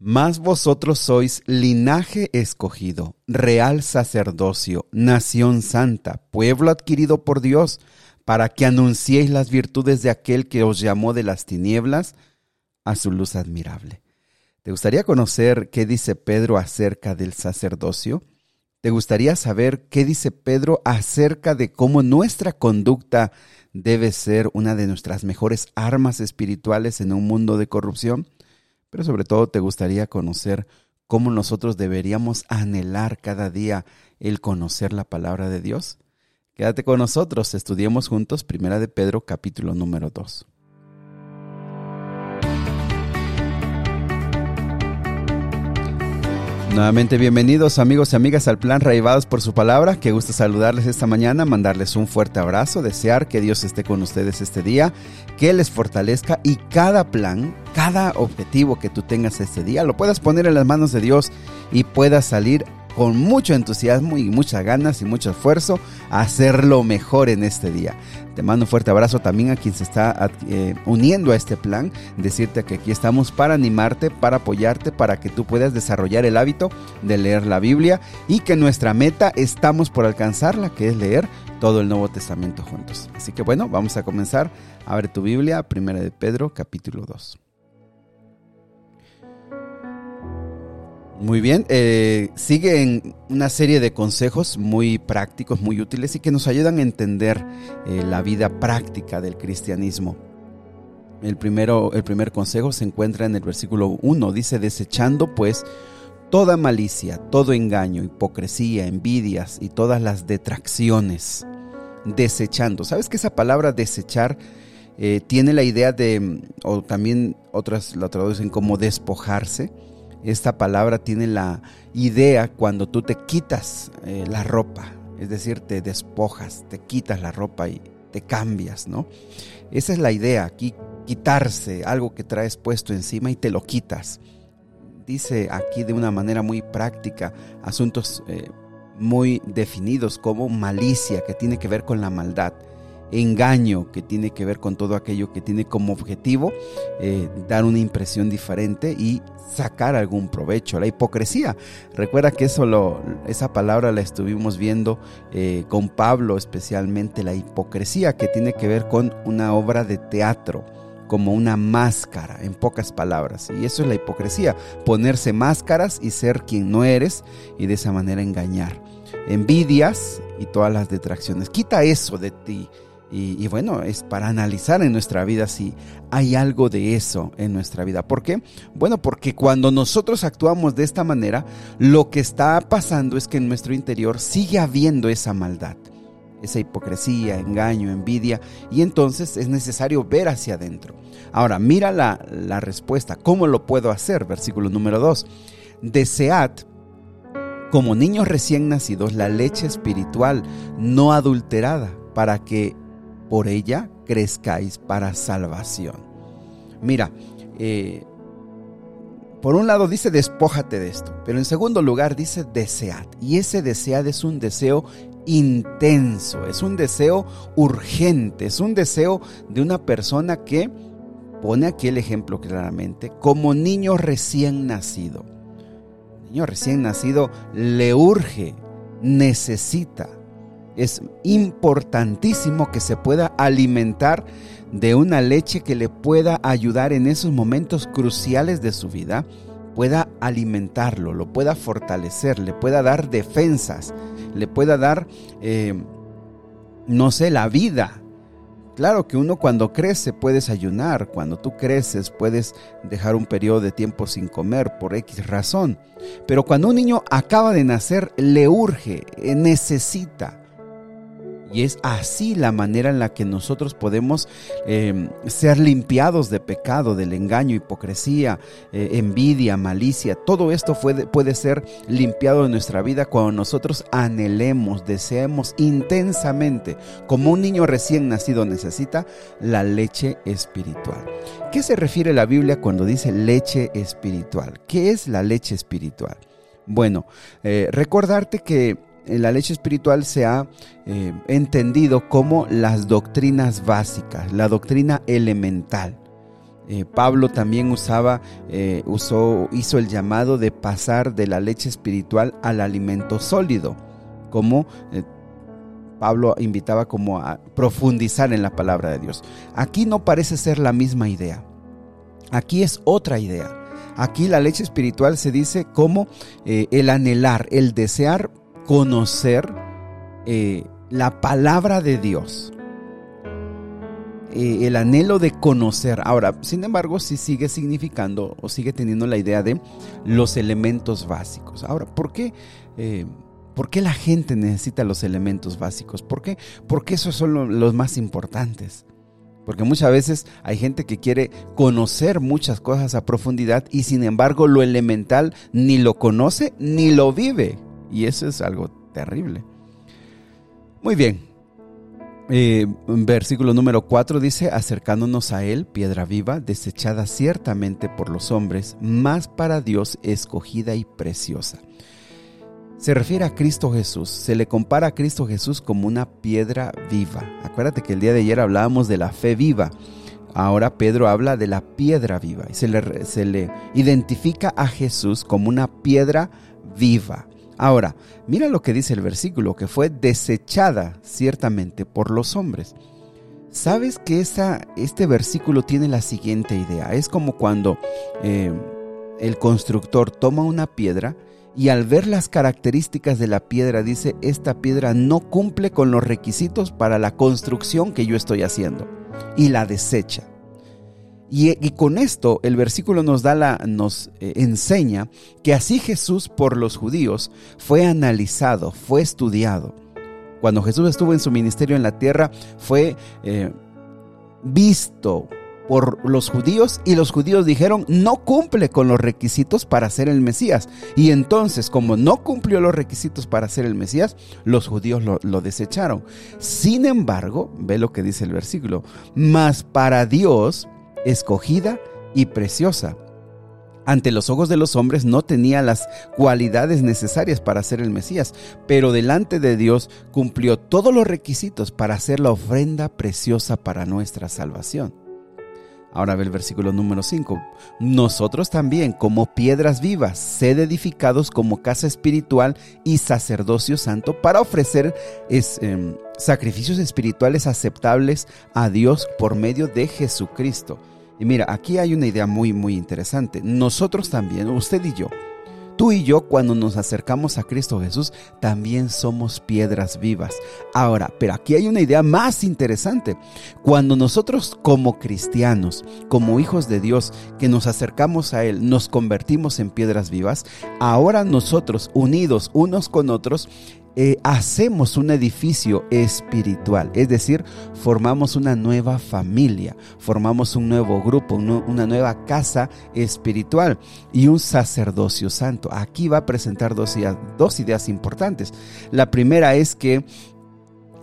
Mas vosotros sois linaje escogido, real sacerdocio, nación santa, pueblo adquirido por Dios, para que anunciéis las virtudes de aquel que os llamó de las tinieblas a su luz admirable. ¿Te gustaría conocer qué dice Pedro acerca del sacerdocio? ¿Te gustaría saber qué dice Pedro acerca de cómo nuestra conducta debe ser una de nuestras mejores armas espirituales en un mundo de corrupción? Pero sobre todo te gustaría conocer cómo nosotros deberíamos anhelar cada día el conocer la palabra de Dios. Quédate con nosotros, estudiemos juntos Primera de Pedro capítulo número 2. Nuevamente bienvenidos amigos y amigas al plan Raivados por su palabra. Qué gusto saludarles esta mañana, mandarles un fuerte abrazo, desear que Dios esté con ustedes este día, que les fortalezca y cada plan, cada objetivo que tú tengas este día, lo puedas poner en las manos de Dios y puedas salir con mucho entusiasmo y muchas ganas y mucho esfuerzo a hacerlo mejor en este día. Te mando un fuerte abrazo también a quien se está eh, uniendo a este plan. Decirte que aquí estamos para animarte, para apoyarte, para que tú puedas desarrollar el hábito de leer la Biblia y que nuestra meta estamos por alcanzarla, que es leer todo el Nuevo Testamento juntos. Así que bueno, vamos a comenzar. Abre tu Biblia, Primera de Pedro, capítulo 2. Muy bien, eh, siguen una serie de consejos muy prácticos, muy útiles y que nos ayudan a entender eh, la vida práctica del cristianismo. El, primero, el primer consejo se encuentra en el versículo 1, dice, desechando pues toda malicia, todo engaño, hipocresía, envidias y todas las detracciones. Desechando. ¿Sabes que esa palabra desechar eh, tiene la idea de, o también otras la traducen como despojarse? Esta palabra tiene la idea cuando tú te quitas eh, la ropa, es decir, te despojas, te quitas la ropa y te cambias, ¿no? Esa es la idea, aquí quitarse algo que traes puesto encima y te lo quitas. Dice aquí de una manera muy práctica asuntos eh, muy definidos como malicia, que tiene que ver con la maldad engaño que tiene que ver con todo aquello que tiene como objetivo eh, dar una impresión diferente y sacar algún provecho. La hipocresía, recuerda que eso lo, esa palabra la estuvimos viendo eh, con Pablo especialmente, la hipocresía que tiene que ver con una obra de teatro como una máscara, en pocas palabras. Y eso es la hipocresía, ponerse máscaras y ser quien no eres y de esa manera engañar. Envidias y todas las detracciones. Quita eso de ti y, bueno, es para analizar en nuestra vida si hay algo de eso en nuestra vida. ¿Por qué? Bueno, porque cuando nosotros actuamos de esta manera, lo que está pasando es que en nuestro interior sigue habiendo esa maldad, esa hipocresía, engaño, envidia, y entonces es necesario ver hacia adentro. Ahora, mira la, la respuesta. ¿Cómo lo puedo hacer? Versículo número 2. Desead como niños recién nacidos la leche espiritual no adulterada para que por ella crezcáis para salvación. Mira, eh, por un lado dice despójate de esto, pero en segundo lugar dice desead. Y ese desead es un deseo intenso, es un deseo urgente, es un deseo de una persona que pone aquí el ejemplo claramente, como niño recién nacido. Niño recién nacido le urge, necesita es importantísimo que se pueda alimentar de una leche que le pueda ayudar en esos momentos cruciales de su vida, pueda alimentarlo, lo pueda fortalecer, le pueda dar defensas, le pueda dar, eh, no sé, la vida. Claro que uno cuando crece puedes ayunar, cuando tú creces puedes dejar un periodo de tiempo sin comer por X razón, pero cuando un niño acaba de nacer le urge, necesita y es así la manera en la que nosotros podemos eh, ser limpiados de pecado, del engaño, hipocresía, eh, envidia, malicia. Todo esto puede, ser limpiado en nuestra vida cuando nosotros anhelemos, deseemos intensamente, como un niño recién nacido necesita, la leche espiritual. ¿Qué se refiere la Biblia cuando dice leche espiritual? ¿Qué es la leche espiritual? Bueno, eh, recordarte que la leche espiritual se ha eh, entendido como las doctrinas básicas, la doctrina elemental. Eh, Pablo también usaba, eh, usó, hizo el llamado de pasar de la leche espiritual al alimento sólido, como eh, Pablo invitaba como a profundizar en la palabra de Dios. Aquí no parece ser la misma idea. Aquí es otra idea. Aquí la leche espiritual se dice como el anhelar, el desear conocer la palabra de Dios. Eh, el anhelo de conocer. Ahora, sin embargo, sí sigue significando o sigue teniendo la idea de los elementos básicos. Ahora, ¿por qué? Eh, ¿Por qué la gente necesita los elementos básicos? ¿Por qué? Porque esos son los más importantes. Porque muchas veces hay gente que quiere conocer muchas cosas a profundidad y sin embargo lo elemental ni lo conoce ni lo vive. Y eso es algo terrible. Muy bien, eh, versículo número 4 dice, acercándonos a Él, piedra viva, desechada ciertamente por los hombres, más para Dios escogida y preciosa. Se refiere a Cristo Jesús, se le compara a Cristo Jesús como una piedra viva. Acuérdate que el día de ayer hablábamos de la fe viva. Ahora Pedro habla de la piedra viva y se le, se le identifica a Jesús como una piedra viva. Ahora, mira lo que dice el versículo, que fue desechada ciertamente por los hombres. ¿Sabes que este versículo tiene la siguiente idea? Es como cuando eh, el constructor toma una piedra y al ver las características de la piedra dice, esta piedra no cumple con los requisitos para la construcción que yo estoy haciendo y la desecha. Y, con esto el versículo nos da la, nos eh, enseña que así Jesús por los judíos fue analizado, fue estudiado. Cuando Jesús estuvo en su ministerio en la tierra, fue eh, visto por los judíos y los judíos dijeron no cumple con los requisitos para ser el Mesías. Y entonces como no cumplió los requisitos para ser el Mesías, los judíos lo, lo desecharon. Sin embargo, ve lo que dice el versículo, mas para Dios escogida y preciosa. Ante los ojos de los hombres no tenía las cualidades necesarias para ser el Mesías, pero delante de Dios cumplió todos los requisitos para ser la ofrenda preciosa para nuestra salvación. Ahora ve el versículo número 5. Nosotros también, como piedras vivas, sed edificados como casa espiritual y sacerdocio santo para ofrecer em, sacrificios espirituales aceptables a Dios por medio de Jesucristo. Y mira, aquí hay una idea muy, muy interesante. Nosotros también, usted y yo, Tú y yo cuando nos acercamos a Cristo Jesús también somos piedras vivas. Ahora, pero aquí hay una idea más interesante. Cuando nosotros como cristianos, como hijos de Dios, que nos acercamos a Él, nos convertimos en piedras vivas, ahora nosotros unidos unos con otros, eh, hacemos un edificio espiritual, es decir, formamos una nueva familia, formamos un nuevo grupo, una nueva casa espiritual y un sacerdocio santo. Aquí va a presentar dos ideas importantes. La primera es que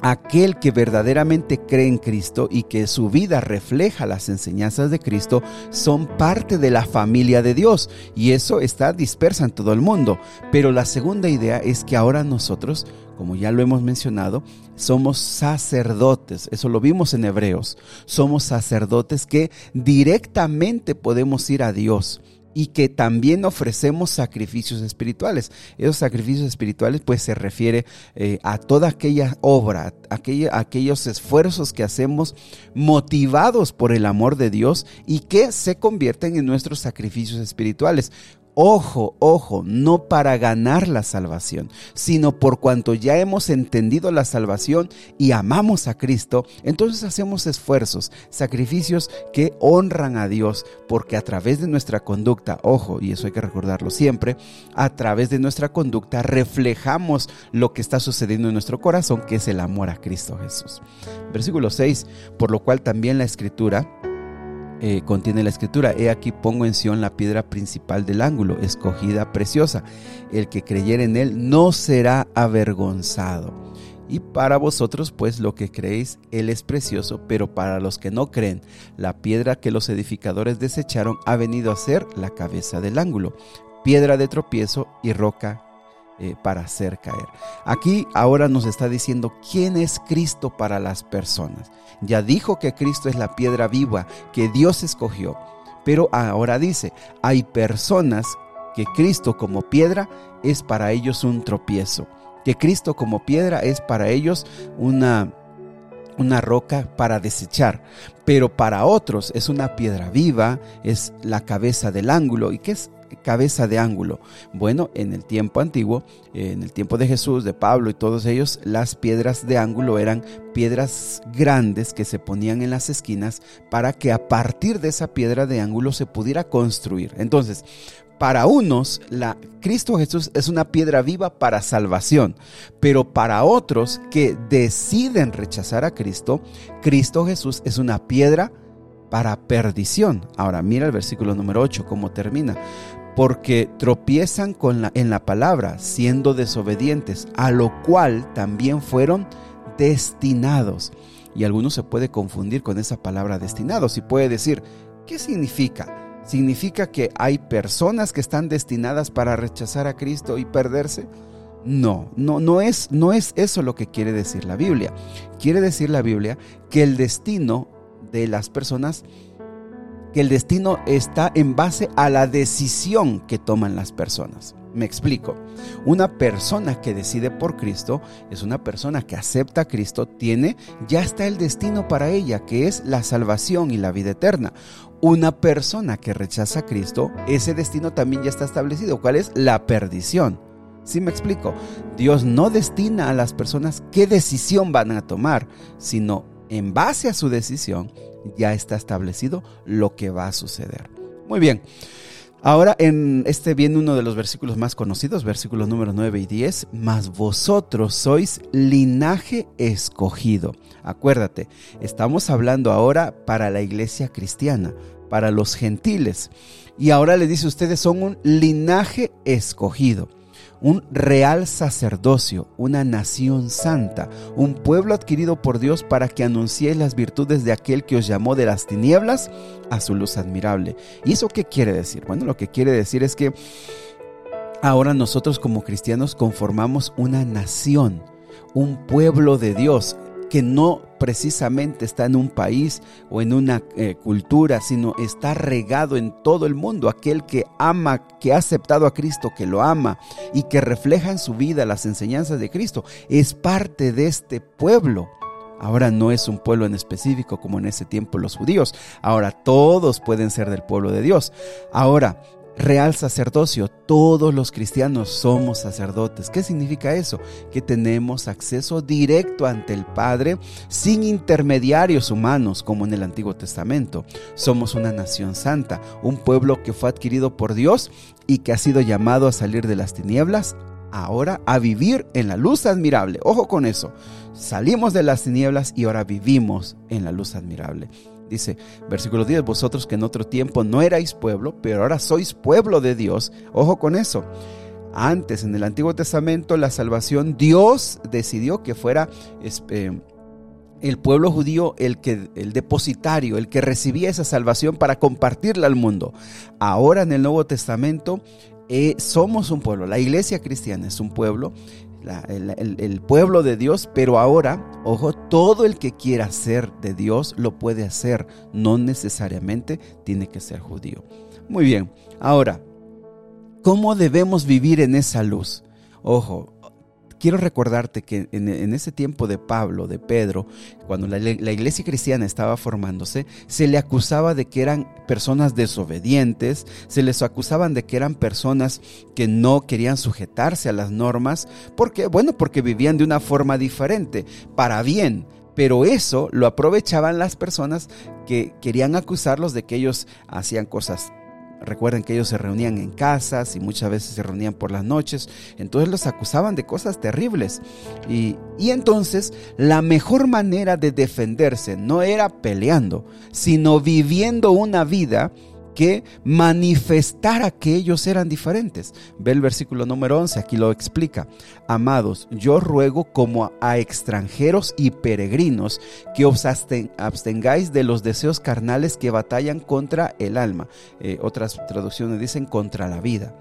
aquel que verdaderamente cree en Cristo y que su vida refleja las enseñanzas de Cristo son parte de la familia de Dios y eso está dispersa en todo el mundo. Pero la segunda idea es que ahora nosotros, como ya lo hemos mencionado, somos sacerdotes, eso lo vimos en Hebreos, somos sacerdotes que directamente podemos ir a Dios y que también ofrecemos sacrificios espirituales. Esos sacrificios espirituales pues se refiere eh, a toda aquella obra, aquella, aquellos esfuerzos que hacemos motivados por el amor de Dios y que se convierten en nuestros sacrificios espirituales. Ojo, ojo, no para ganar la salvación, sino por cuanto ya hemos entendido la salvación y amamos a Cristo, entonces hacemos esfuerzos, sacrificios que honran a Dios, porque a través de nuestra conducta, ojo, y eso hay que recordarlo siempre, a través de nuestra conducta reflejamos lo que está sucediendo en nuestro corazón, que es el amor a Cristo Jesús. Versículo 6, por lo cual también la escritura eh, contiene la escritura, he aquí pongo en Sion la piedra principal del ángulo, escogida, preciosa. El que creyere en él no será avergonzado. Y para vosotros, pues lo que creéis, Él es precioso, pero para los que no creen, la piedra que los edificadores desecharon ha venido a ser la cabeza del ángulo, piedra de tropiezo y roca eh, para hacer caer. Aquí ahora nos está diciendo quién es Cristo para las personas. Ya dijo que Cristo es la piedra viva que Dios escogió. Pero ahora dice, hay personas que Cristo como piedra es para ellos un tropiezo, que Cristo como piedra es para ellos una una roca para desechar, pero para otros es una piedra viva, es la cabeza del ángulo. ¿Y qué es cabeza de ángulo? Bueno, en el tiempo antiguo, en el tiempo de Jesús, de Pablo y todos ellos, las piedras de ángulo eran piedras grandes que se ponían en las esquinas para que a partir de esa piedra de ángulo se pudiera construir. Entonces, para unos, la, Cristo Jesús es una piedra viva para salvación, pero para otros que deciden rechazar a Cristo, Cristo Jesús es una piedra para perdición. Ahora mira el versículo número 8, cómo termina. Porque tropiezan con la, en la palabra, siendo desobedientes, a lo cual también fueron destinados. Y algunos se puede confundir con esa palabra destinados y puede decir, ¿qué significa? ¿Significa que hay personas que están destinadas para rechazar a Cristo y perderse? No, no, no es, no es eso lo que quiere decir la Biblia. Quiere decir la Biblia que el destino de las personas, que el destino está en base a la decisión que toman las personas. Me explico. Una persona que decide por Cristo es una persona que acepta a Cristo, tiene, ya está el destino para ella, que es la salvación y la vida eterna. Una persona que rechaza a Cristo, ese destino también ya está establecido. ¿Cuál es? La perdición. ¿Sí me explico? Dios no destina a las personas qué decisión van a tomar, sino en base a su decisión ya está establecido lo que va a suceder. Muy bien. Ahora en este viene uno de los versículos más conocidos, versículos número 9 y 10, mas vosotros sois linaje escogido. Acuérdate, estamos hablando ahora para la iglesia cristiana, para los gentiles. Y ahora le dice, ustedes son un linaje escogido un real sacerdocio, una nación santa, un pueblo adquirido por Dios para que anunciéis las virtudes de aquel que os llamó de las tinieblas a su luz admirable. ¿Y eso qué quiere decir? Bueno, lo que quiere decir es que ahora nosotros como cristianos conformamos una nación, un pueblo de Dios que no precisamente está en un país o en una eh, cultura, sino está regado en todo el mundo. Aquel que ama, que ha aceptado a Cristo, que lo ama y que refleja en su vida las enseñanzas de Cristo, es parte de este pueblo. Ahora no es un pueblo en específico como en ese tiempo los judíos. Ahora todos pueden ser del pueblo de Dios. Ahora real sacerdocio. Todos los cristianos somos sacerdotes. ¿Qué significa eso? Que tenemos acceso directo ante el Padre sin intermediarios humanos como en el Antiguo Testamento. Somos una nación santa, un pueblo que fue adquirido por Dios y que ha sido llamado a salir de las tinieblas ahora a vivir en la luz admirable. Ojo con eso. Salimos de las tinieblas y ahora vivimos en la luz admirable. Dice, versículo 10, vosotros que en otro tiempo no erais pueblo, pero ahora sois pueblo de Dios. Ojo con eso. Antes, en el Antiguo Testamento, la salvación, Dios decidió que fuera eh, el pueblo judío el, que, el depositario, el que recibía esa salvación para compartirla al mundo. Ahora en el Nuevo Testamento eh, somos un pueblo, la iglesia cristiana es un pueblo el, pueblo de Dios, pero ahora, ojo, todo el que quiera ser de Dios lo puede hacer, no necesariamente tiene que ser judío. Muy bien, ahora, ¿cómo debemos vivir en esa luz? Ojo, quiero recordarte que en, ese tiempo de Pablo, de Pedro, cuando la, iglesia cristiana estaba formándose, se le acusaba de que eran personas desobedientes, se les acusaban de que eran personas que no querían sujetarse a las normas, porque, bueno, porque vivían de una forma diferente, para bien. Pero eso lo aprovechaban las personas que querían acusarlos de que ellos hacían cosas Recuerden que ellos se reunían en casas y muchas veces se reunían por las noches. Entonces los acusaban de cosas terribles. Y, y, entonces la mejor manera de defenderse no era peleando, sino viviendo una vida que manifestara que ellos eran diferentes. Ve el versículo número 11, aquí lo explica. Amados, yo ruego como a extranjeros y peregrinos que os abstengáis de los deseos carnales que batallan contra el alma. Eh, otras traducciones dicen contra la vida.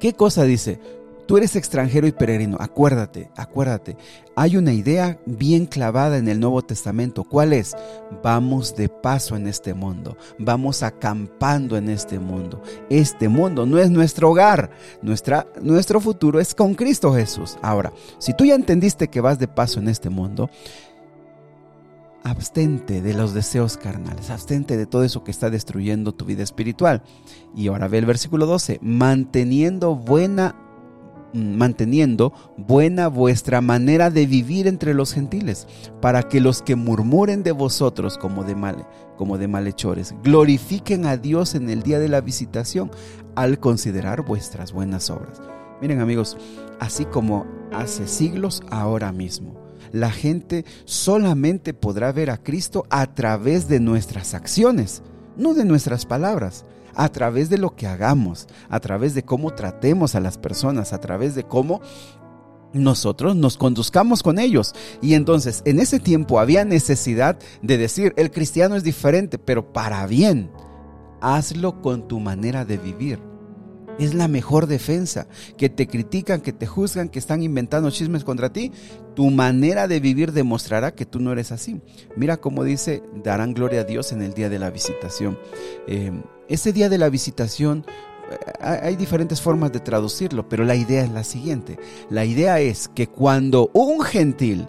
¿Qué cosa dice? Tú eres extranjero y peregrino. Acuérdate, acuérdate. Hay una idea bien clavada en el Nuevo Testamento. ¿Cuál es? Vamos de paso en este mundo. Vamos acampando en este mundo. Este mundo no es nuestro hogar. Nuestra, nuestro futuro es con Cristo Jesús. Ahora, si tú ya entendiste que vas de paso en este mundo, abstente de los deseos carnales, abstente de todo eso que está destruyendo tu vida espiritual. Y ahora ve el versículo 12, manteniendo buena manteniendo buena vuestra manera de vivir entre los gentiles, para que los que murmuren de vosotros como de mal, como de malhechores, glorifiquen a Dios en el día de la visitación al considerar vuestras buenas obras. Miren amigos, así como hace siglos ahora mismo, la gente solamente podrá ver a Cristo a través de nuestras acciones, no de nuestras palabras a través de lo que hagamos, a través de cómo tratemos a las personas, a través de cómo nosotros nos conduzcamos con ellos. Y entonces en ese tiempo había necesidad de decir, el cristiano es diferente, pero para bien. Hazlo con tu manera de vivir. Es la mejor defensa. Que te critican, que te juzgan, que están inventando chismes contra ti. Tu manera de vivir demostrará que tú no eres así. Mira cómo dice, darán gloria a Dios en el día de la visitación. Eh, ese día de la visitación eh, hay diferentes formas de traducirlo, pero la idea es la siguiente. La idea es que cuando un gentil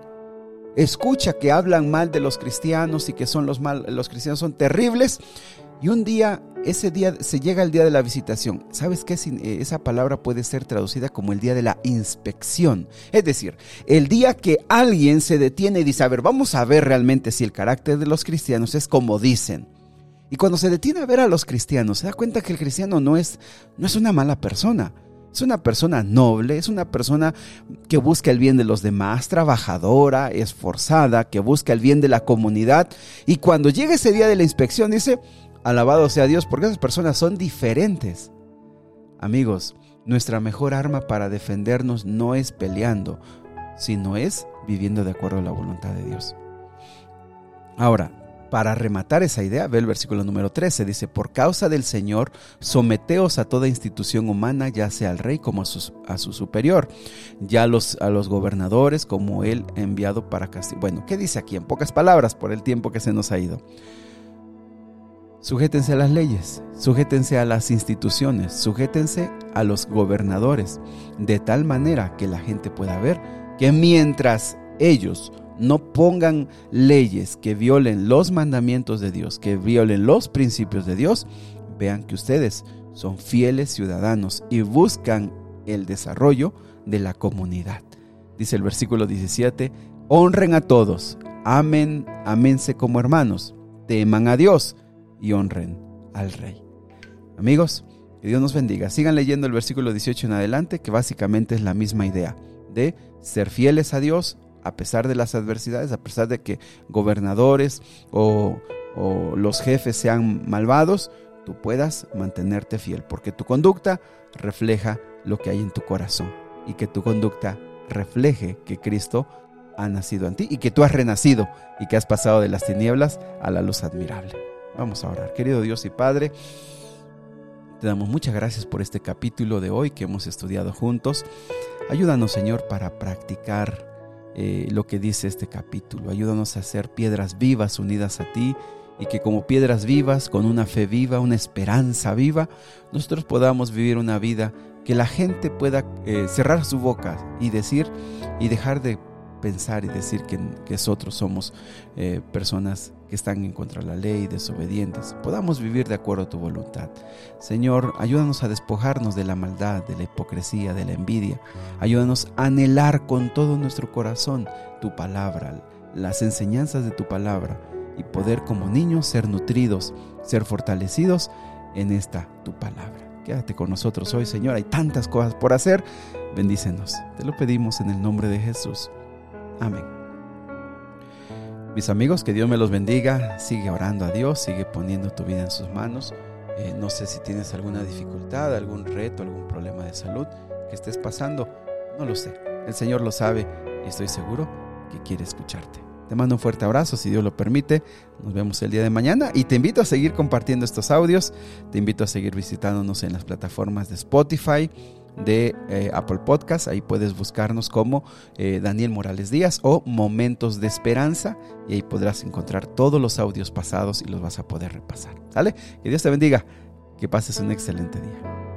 escucha que hablan mal de los cristianos y que son los mal, los cristianos son terribles, y un día, ese día, se llega el día de la visitación. ¿Sabes qué? Eh, esa palabra puede ser traducida como el día de la inspección. Es decir, el día que alguien se detiene y dice, a ver, vamos a ver realmente si el carácter de los cristianos es como dicen. Y cuando se detiene a ver a los cristianos, se da cuenta que el cristiano no es, no es una mala persona. Es una persona noble, es una persona que busca el bien de los demás, trabajadora, esforzada, que busca el bien de la comunidad. Y cuando llega ese día de la inspección, dice, Alabado sea Dios, porque esas personas son diferentes. Amigos, nuestra mejor arma para defendernos no es peleando, sino es viviendo de acuerdo a la voluntad de Dios. Ahora, para rematar esa idea, ve el versículo número 13, dice, por causa del Señor, someteos a toda institución humana, ya sea al rey como a su, a su superior, ya los, a los gobernadores como él enviado para castigar. Bueno, ¿qué dice aquí? En pocas palabras, por el tiempo que se nos ha ido. Sujétense a las leyes, sujétense a las instituciones, sujétense a los gobernadores, de tal manera que la gente pueda ver que mientras ellos no pongan leyes que violen los mandamientos de Dios, que violen los principios de Dios, vean que ustedes son fieles ciudadanos y buscan el desarrollo de la comunidad. Dice el versículo 17, honren a todos, amen, amense como hermanos, teman a Dios y honren al rey. Amigos, que Dios nos bendiga. Sigan leyendo el versículo 18 en adelante, que básicamente es la misma idea de ser fieles a Dios a pesar de las adversidades, a pesar de que gobernadores o, los jefes sean malvados, tú puedas mantenerte fiel, porque tu conducta refleja lo que hay en tu corazón y que tu conducta refleje que Cristo ha nacido en ti y que tú has renacido y que has pasado de las tinieblas a la luz admirable. Vamos a orar. Querido Dios y Padre, te damos muchas gracias por este capítulo de hoy que hemos estudiado juntos. Ayúdanos, Señor, para practicar eh, lo que dice este capítulo. Ayúdanos a ser piedras vivas unidas a ti y que como piedras vivas, con una fe viva, una esperanza viva, nosotros podamos vivir una vida que la gente pueda eh, cerrar su boca y decir y dejar de pensar y decir que, nosotros somos eh, personas que están en contra de la ley, desobedientes, podamos vivir de acuerdo a tu voluntad. Señor, ayúdanos a despojarnos de la maldad, de la hipocresía, de la envidia. Ayúdanos a anhelar con todo nuestro corazón tu palabra, las enseñanzas de tu palabra y poder como niños ser nutridos, ser fortalecidos en esta tu palabra. Quédate con nosotros hoy, Señor. Hay tantas cosas por hacer. Bendícenos. Te lo pedimos en el nombre de Jesús. Amén. Mis amigos, que Dios me los bendiga. Sigue orando a Dios, sigue poniendo tu vida en sus manos. Eh, no sé si tienes alguna dificultad, algún reto, algún problema de salud que estés pasando. No lo sé. El Señor lo sabe y estoy seguro que quiere escucharte. Te mando un fuerte abrazo, si Dios lo permite. Nos vemos el día de mañana y te invito a seguir compartiendo estos audios. Te invito a seguir visitándonos en las plataformas de Spotify, de eh, Apple Podcast. Ahí puedes buscarnos como eh, Daniel Morales Díaz o Momentos de Esperanza y ahí podrás encontrar todos los audios pasados y los vas a poder repasar. ¿Sale? Que Dios te bendiga. Que pases un excelente día.